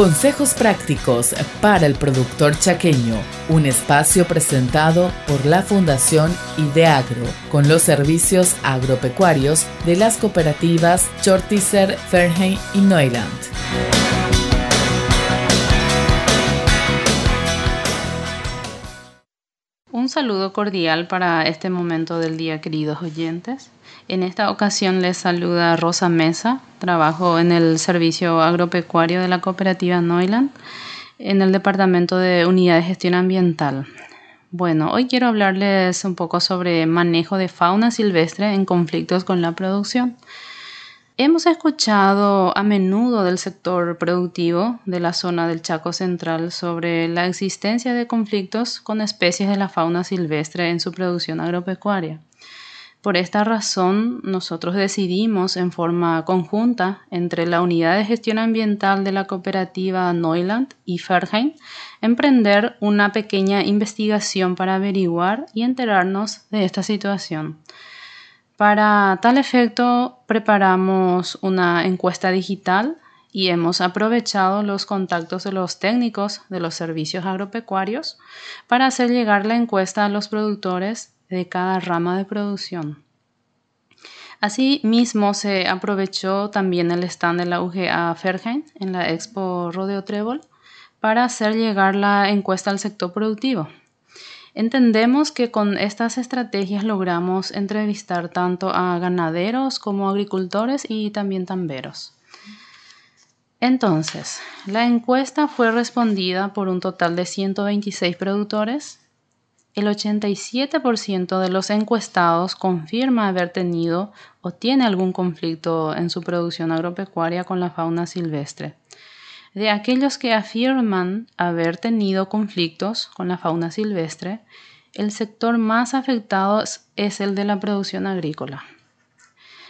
Consejos prácticos para el productor chaqueño, un espacio presentado por la Fundación Ideagro, con los servicios agropecuarios de las cooperativas Chortizer, Fernheim y Neuland. Un saludo cordial para este momento del día, queridos oyentes. En esta ocasión les saluda Rosa Mesa, trabajo en el servicio agropecuario de la cooperativa Neuland, en el departamento de unidad de gestión ambiental. Bueno, hoy quiero hablarles un poco sobre manejo de fauna silvestre en conflictos con la producción. Hemos escuchado a menudo del sector productivo de la zona del Chaco Central sobre la existencia de conflictos con especies de la fauna silvestre en su producción agropecuaria. Por esta razón, nosotros decidimos en forma conjunta entre la Unidad de Gestión Ambiental de la cooperativa Neuland y Ferheim emprender una pequeña investigación para averiguar y enterarnos de esta situación. Para tal efecto, preparamos una encuesta digital y hemos aprovechado los contactos de los técnicos de los servicios agropecuarios para hacer llegar la encuesta a los productores de cada rama de producción. Asimismo, se aprovechó también el stand de la UGA Fergen en la Expo Rodeo Trébol para hacer llegar la encuesta al sector productivo. Entendemos que con estas estrategias logramos entrevistar tanto a ganaderos como agricultores y también tamberos. Entonces, la encuesta fue respondida por un total de 126 productores el 87% de los encuestados confirma haber tenido o tiene algún conflicto en su producción agropecuaria con la fauna silvestre. De aquellos que afirman haber tenido conflictos con la fauna silvestre, el sector más afectado es el de la producción agrícola,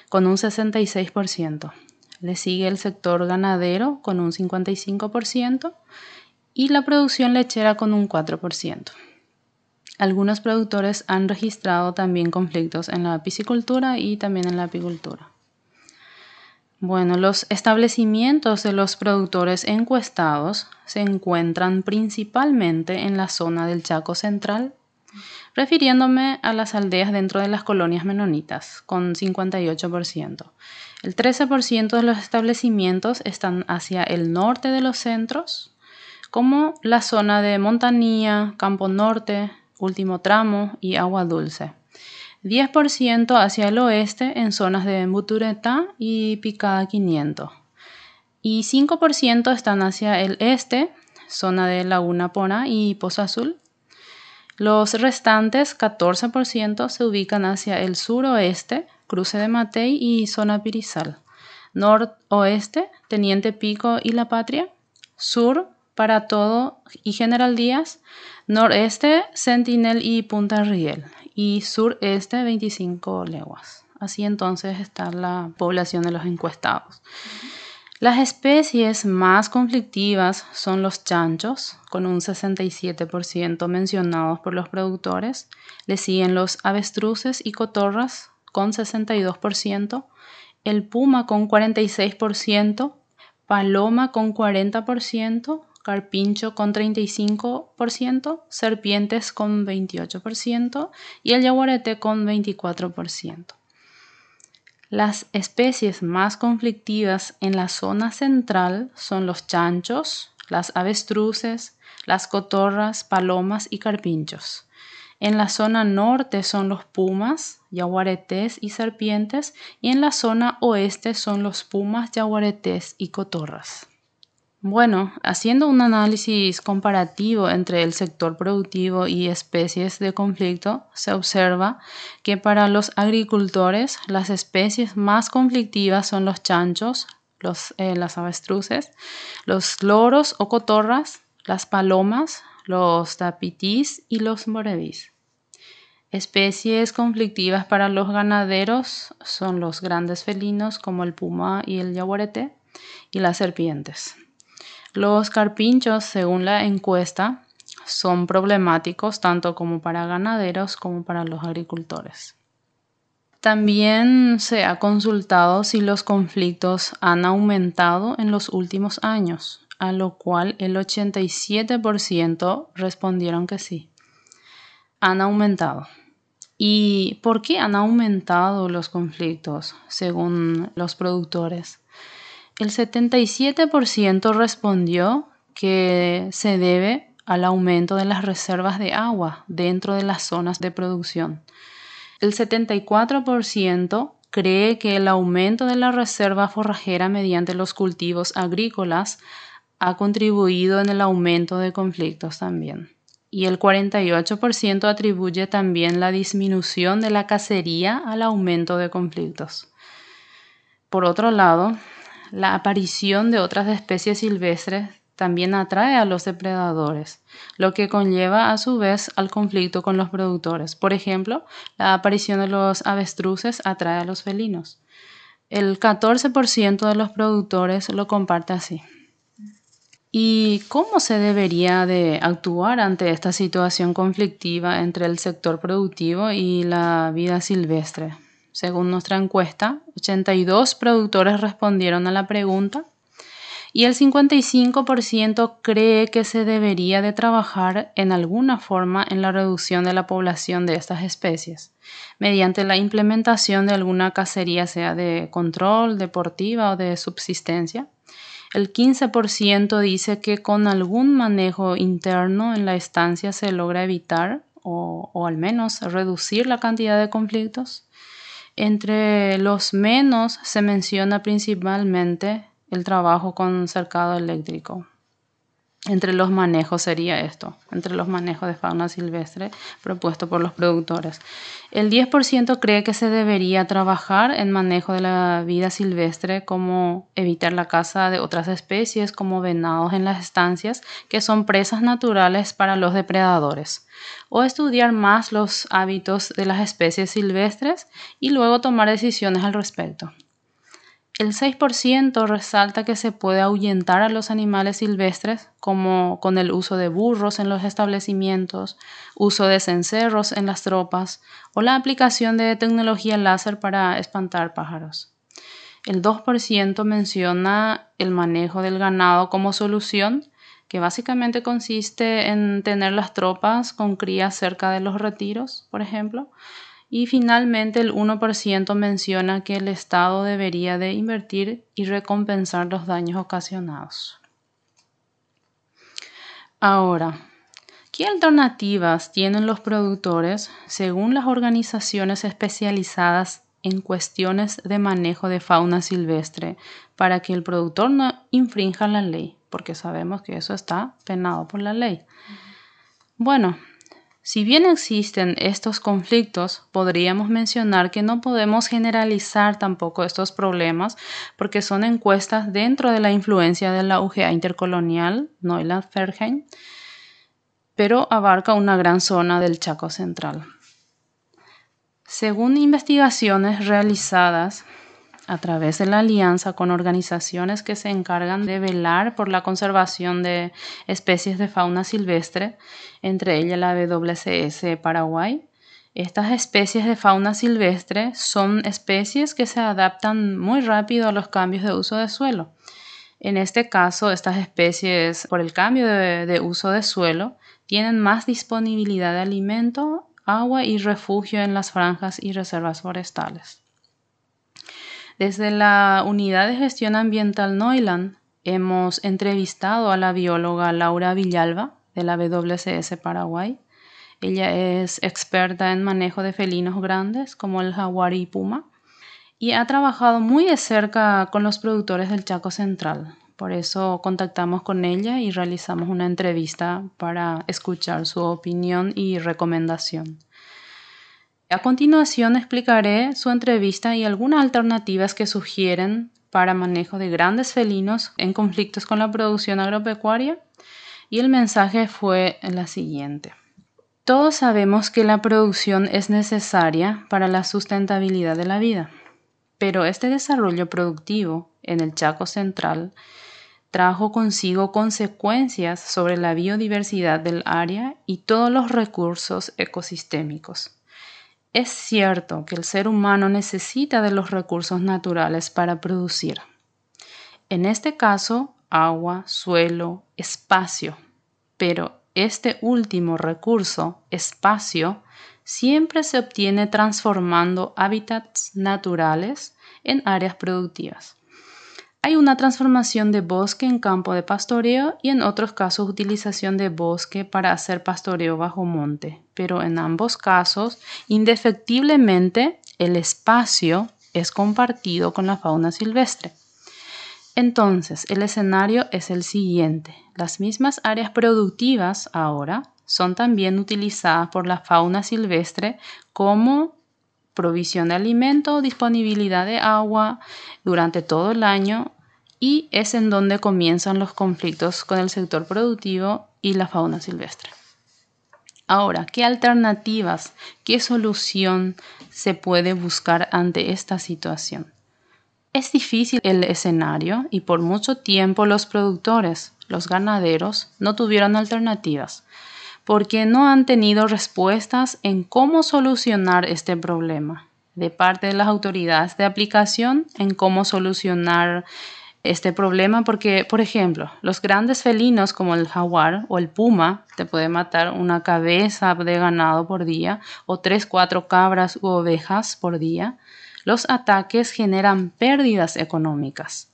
con un 66%. Le sigue el sector ganadero con un 55% y la producción lechera con un 4%. Algunos productores han registrado también conflictos en la piscicultura y también en la apicultura. Bueno, los establecimientos de los productores encuestados se encuentran principalmente en la zona del Chaco Central, refiriéndome a las aldeas dentro de las colonias menonitas, con 58%. El 13% de los establecimientos están hacia el norte de los centros, como la zona de Montanía, Campo Norte, último tramo y agua dulce. 10% hacia el oeste en zonas de Buturetá y Picada 500. Y 5% están hacia el este, zona de Laguna Pona y Pozo Azul. Los restantes 14% se ubican hacia el suroeste, cruce de Matei y zona Pirizal. Noroeste, Teniente Pico y La Patria. Sur, para todo y General Díaz, noreste Sentinel y Punta Riel y sureste 25 leguas. Así entonces está la población de los encuestados. Las especies más conflictivas son los chanchos, con un 67% mencionados por los productores. Le siguen los avestruces y cotorras, con 62%, el puma con 46%, paloma con 40%, carpincho con 35%, serpientes con 28% y el yaguareté con 24%. Las especies más conflictivas en la zona central son los chanchos, las avestruces, las cotorras, palomas y carpinchos. En la zona norte son los pumas, yaguaretés y serpientes y en la zona oeste son los pumas, yaguaretés y cotorras. Bueno, haciendo un análisis comparativo entre el sector productivo y especies de conflicto, se observa que para los agricultores las especies más conflictivas son los chanchos, eh, las avestruces, los loros o cotorras, las palomas, los tapitís y los moredís. Especies conflictivas para los ganaderos son los grandes felinos como el puma y el yaguareté y las serpientes. Los carpinchos, según la encuesta, son problemáticos tanto como para ganaderos como para los agricultores. También se ha consultado si los conflictos han aumentado en los últimos años. a lo cual el 87% respondieron que sí. Han aumentado. ¿Y por qué han aumentado los conflictos según los productores? El 77% respondió que se debe al aumento de las reservas de agua dentro de las zonas de producción. El 74% cree que el aumento de la reserva forrajera mediante los cultivos agrícolas ha contribuido en el aumento de conflictos también y el 48% atribuye también la disminución de la cacería al aumento de conflictos. Por otro lado, la aparición de otras especies silvestres también atrae a los depredadores, lo que conlleva a su vez al conflicto con los productores. Por ejemplo, la aparición de los avestruces atrae a los felinos. El 14% de los productores lo comparte así. ¿Y cómo se debería de actuar ante esta situación conflictiva entre el sector productivo y la vida silvestre? Según nuestra encuesta, 82 productores respondieron a la pregunta y el 55% cree que se debería de trabajar en alguna forma en la reducción de la población de estas especies, mediante la implementación de alguna cacería, sea de control, deportiva o de subsistencia el 15% dice que con algún manejo interno en la estancia se logra evitar o, al menos reducir la cantidad de conflictos. Entre los menos se menciona principalmente el trabajo con cercado eléctrico. Entre los manejos sería esto, entre los manejos de fauna silvestre propuesto por los productores. El 10% cree que se debería trabajar en manejo de la vida silvestre, como evitar la caza de otras especies como venados en las estancias, que son presas naturales para los depredadores, o estudiar más los hábitos de las especies silvestres y luego tomar decisiones al respecto. El 6% resalta que se puede ahuyentar a los animales silvestres, como con el uso de burros en los establecimientos, uso de cencerros en las tropas o la aplicación de tecnología láser para espantar pájaros. El 2% menciona el manejo del ganado como solución, que básicamente consiste en tener las tropas con crías cerca de los retiros, por ejemplo, y finalmente el 1% menciona que el Estado debería de invertir y recompensar los daños ocasionados. Ahora, ¿qué alternativas tienen los productores según las organizaciones especializadas en cuestiones de manejo de fauna silvestre para que el productor no infrinja la ley? Porque sabemos que eso está penado por la ley. Bueno, si bien existen estos conflictos, podríamos mencionar que no podemos generalizar tampoco estos problemas porque son encuestas dentro de la influencia de la UGA intercolonial, Neuland-Ferheim, pero abarca una gran zona del Chaco Central. Según investigaciones realizadas a través de la alianza con organizaciones que se encargan de velar por la conservación de especies de fauna silvestre, entre ellas la WCS Paraguay. Estas especies de fauna silvestre son especies que se adaptan muy rápido a los cambios de uso de suelo. En este caso, estas especies, por el cambio de, uso de suelo, tienen más disponibilidad de alimento, agua y refugio en las franjas y reservas forestales. Desde la Unidad de Gestión Ambiental Neuland hemos entrevistado a la bióloga Laura Villalba de la WCS Paraguay. Ella es experta en manejo de felinos grandes como el jaguar y puma y ha trabajado muy de cerca con los productores del Chaco Central. Por eso contactamos con ella y realizamos una entrevista para escuchar su opinión y recomendación. A continuación explicaré su entrevista y algunas alternativas que sugieren para manejo de grandes felinos en conflictos con la producción agropecuaria y el mensaje fue la siguiente. Todos sabemos que la producción es necesaria para la sustentabilidad de la vida, pero este desarrollo productivo en el Chaco Central trajo consigo consecuencias sobre la biodiversidad del área y todos los recursos ecosistémicos. Es cierto que el ser humano necesita de los recursos naturales para producir. En este caso, agua, suelo, espacio. Pero este último recurso, espacio, siempre se obtiene transformando hábitats naturales en áreas productivas. Hay una transformación de bosque en campo de pastoreo y en otros casos utilización de bosque para hacer pastoreo bajo monte, pero en ambos casos, indefectiblemente, el espacio es compartido con la fauna silvestre. Entonces, el escenario es el siguiente. Las mismas áreas productivas ahora son también utilizadas por la fauna silvestre como provisión de alimento, disponibilidad de agua durante todo el año y es en donde comienzan los conflictos con el sector productivo y la fauna silvestre. Ahora, ¿qué alternativas, qué solución se puede buscar ante esta situación? Es difícil el escenario y por mucho tiempo los productores, los ganaderos, no tuvieron alternativas porque no han tenido respuestas en cómo solucionar este problema de parte de las autoridades de aplicación en cómo solucionar este problema porque, por ejemplo, los grandes felinos como el jaguar o el puma te puede matar una cabeza de ganado por día o tres, cuatro cabras u ovejas por día. Los ataques generan pérdidas económicas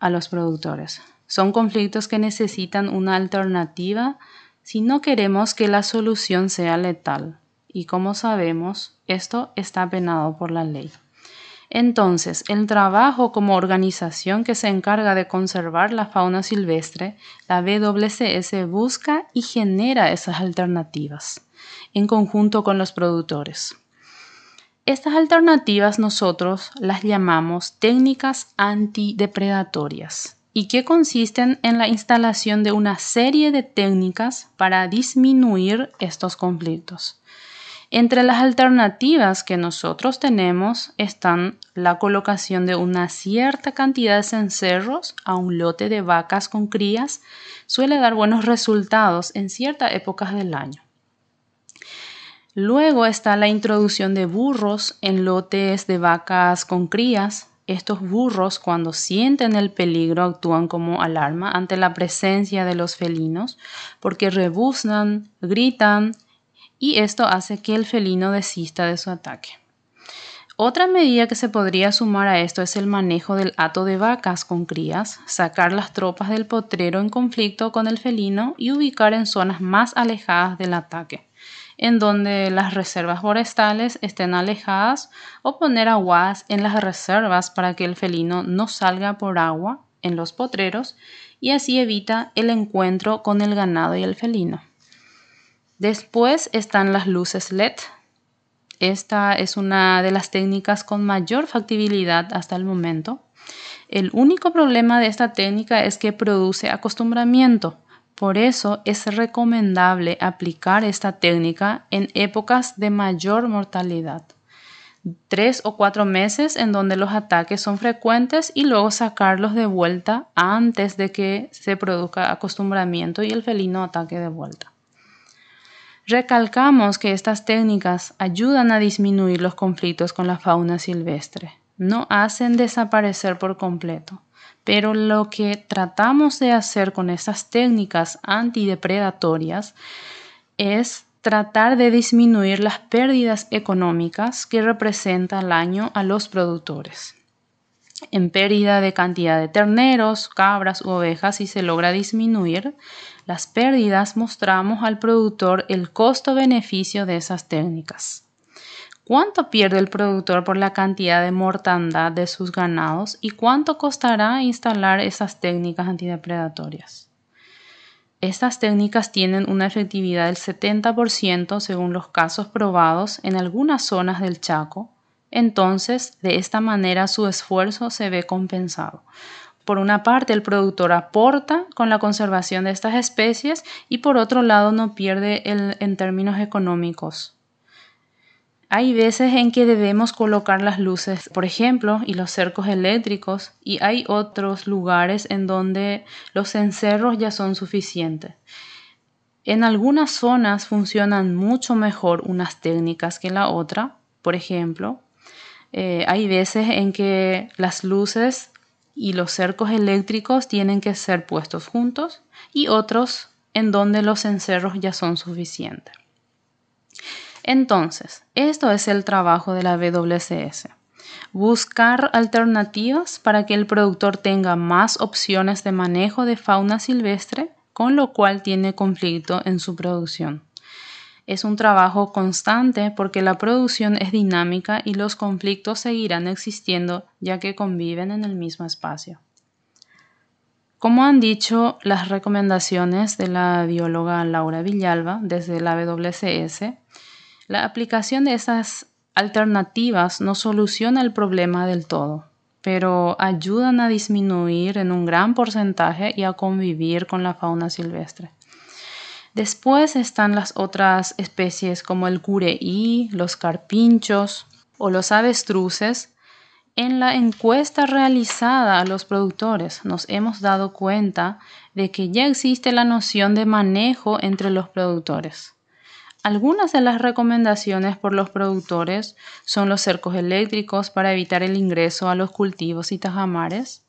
a los productores. Son conflictos que necesitan una alternativa si no queremos que la solución sea letal. Y como sabemos, esto está penado por la ley. Entonces, el trabajo como organización que se encarga de conservar la fauna silvestre, la WCS busca y genera esas alternativas en conjunto con los productores. Estas alternativas nosotros las llamamos técnicas antidepredatorias y que consisten en la instalación de una serie de técnicas para disminuir estos conflictos. Entre las alternativas que nosotros tenemos están la colocación de una cierta cantidad de cencerros a un lote de vacas con crías, suele dar buenos resultados en ciertas épocas del año. Luego está la introducción de burros en lotes de vacas con crías, estos burros, cuando sienten el peligro, actúan como alarma ante la presencia de los felinos, porque rebuznan, gritan, y esto hace que el felino desista de su ataque. Otra medida que se podría sumar a esto es el manejo del hato de vacas con crías, sacar las tropas del potrero en conflicto con el felino y ubicar en zonas más alejadas del ataque en donde las reservas forestales estén alejadas o poner aguas en las reservas para que el felino no salga por agua en los potreros y así evita el encuentro con el ganado y el felino. Después están las luces LED. Esta es una de las técnicas con mayor factibilidad hasta el momento. El único problema de esta técnica es que produce acostumbramiento por eso es recomendable aplicar esta técnica en épocas de mayor mortalidad. Tres o cuatro meses en donde los ataques son frecuentes y luego sacarlos de vuelta antes de que se produzca acostumbramiento y el felino ataque de vuelta. Recalcamos que estas técnicas ayudan a disminuir los conflictos con la fauna silvestre, no hacen desaparecer por completo pero lo que tratamos de hacer con estas técnicas antidepredatorias es tratar de disminuir las pérdidas económicas que representa el año a los productores. En pérdida de cantidad de terneros, cabras u ovejas, si se logra disminuir las pérdidas, mostramos al productor el costo-beneficio de esas técnicas. ¿Cuánto pierde el productor por la cantidad de mortandad de sus ganados y cuánto costará instalar esas técnicas antidepredatorias? Estas técnicas tienen una efectividad del 70% según los casos probados en algunas zonas del Chaco, entonces de esta manera su esfuerzo se ve compensado. Por una parte, el productor aporta con la conservación de estas especies y por otro lado no pierde en términos económicos hay veces en que debemos colocar las luces, por ejemplo, y los cercos eléctricos, y hay otros lugares en donde los encerros ya son suficientes. En algunas zonas funcionan mucho mejor unas técnicas que la otra. Por ejemplo, eh, hay veces en que las luces y los cercos eléctricos tienen que ser puestos juntos y otros en donde los encerros ya son suficientes. Entonces, esto es el trabajo de la WCS. Buscar alternativas para que el productor tenga más opciones de manejo de fauna silvestre, con lo cual tiene conflicto en su producción. Es un trabajo constante porque la producción es dinámica y los conflictos seguirán existiendo ya que conviven en el mismo espacio. Como han dicho las recomendaciones de la bióloga Laura Villalba desde la WCS, la aplicación de esas alternativas no soluciona el problema del todo, pero ayudan a disminuir en un gran porcentaje y a convivir con la fauna silvestre. Después están las otras especies como el cureí, los carpinchos o los avestruces. En la encuesta realizada a los productores nos hemos dado cuenta de que ya existe la noción de manejo entre los productores. Algunas de las recomendaciones por los productores son los cercos eléctricos para evitar el ingreso a los cultivos y tajamares,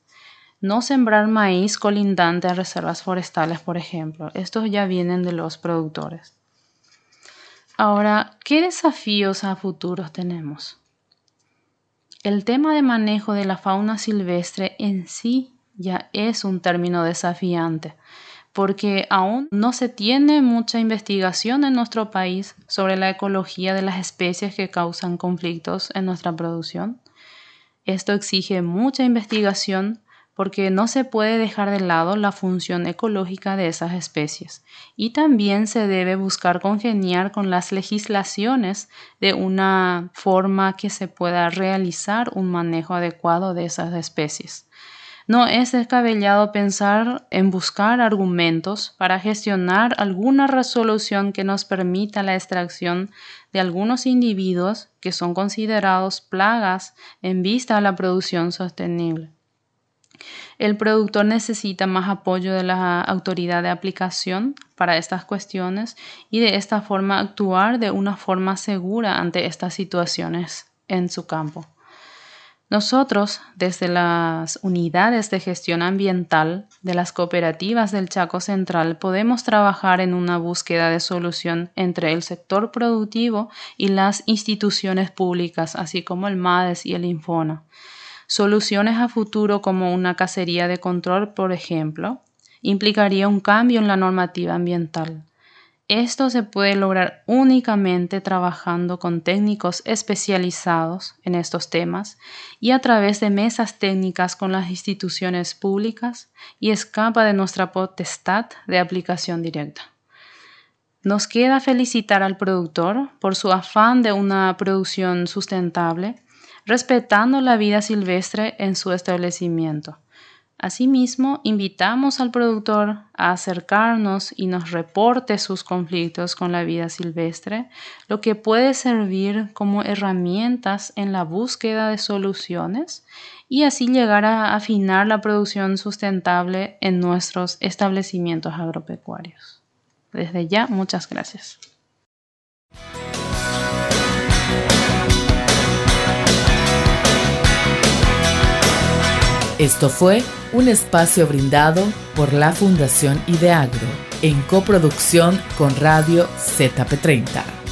no sembrar maíz colindante a reservas forestales, por ejemplo. Estos ya vienen de los productores. Ahora, ¿qué desafíos a futuros tenemos? El tema de manejo de la fauna silvestre en sí ya es un término desafiante, porque aún no se tiene mucha investigación en nuestro país sobre la ecología de las especies que causan conflictos en nuestra producción. Esto exige mucha investigación porque no se puede dejar de lado la función ecológica de esas especies y también se debe buscar congeniar con las legislaciones de una forma que se pueda realizar un manejo adecuado de esas especies. No es descabellado pensar en buscar argumentos para gestionar alguna resolución que nos permita la extracción de algunos individuos que son considerados plagas en vista a la producción sostenible. El productor necesita más apoyo de la autoridad de aplicación para estas cuestiones y de esta forma actuar de una forma segura ante estas situaciones en su campo. Nosotros, desde las unidades de gestión ambiental de las cooperativas del Chaco Central, podemos trabajar en una búsqueda de solución entre el sector productivo y las instituciones públicas, así como el MADES y el Infona. Soluciones a futuro como una cacería de control, por ejemplo, implicaría un cambio en la normativa ambiental. Esto se puede lograr únicamente trabajando con técnicos especializados en estos temas y a través de mesas técnicas con las instituciones públicas y escapa de nuestra potestad de aplicación directa. Nos queda felicitar al productor por su afán de una producción sustentable respetando la vida silvestre en su establecimiento. Asimismo, invitamos al productor a acercarnos y nos reporte sus conflictos con la vida silvestre, lo que puede servir como herramientas en la búsqueda de soluciones y así llegar a afinar la producción sustentable en nuestros establecimientos agropecuarios. Desde ya, muchas gracias. Esto fue un espacio brindado por la Fundación Ideagro en coproducción con Radio ZP30.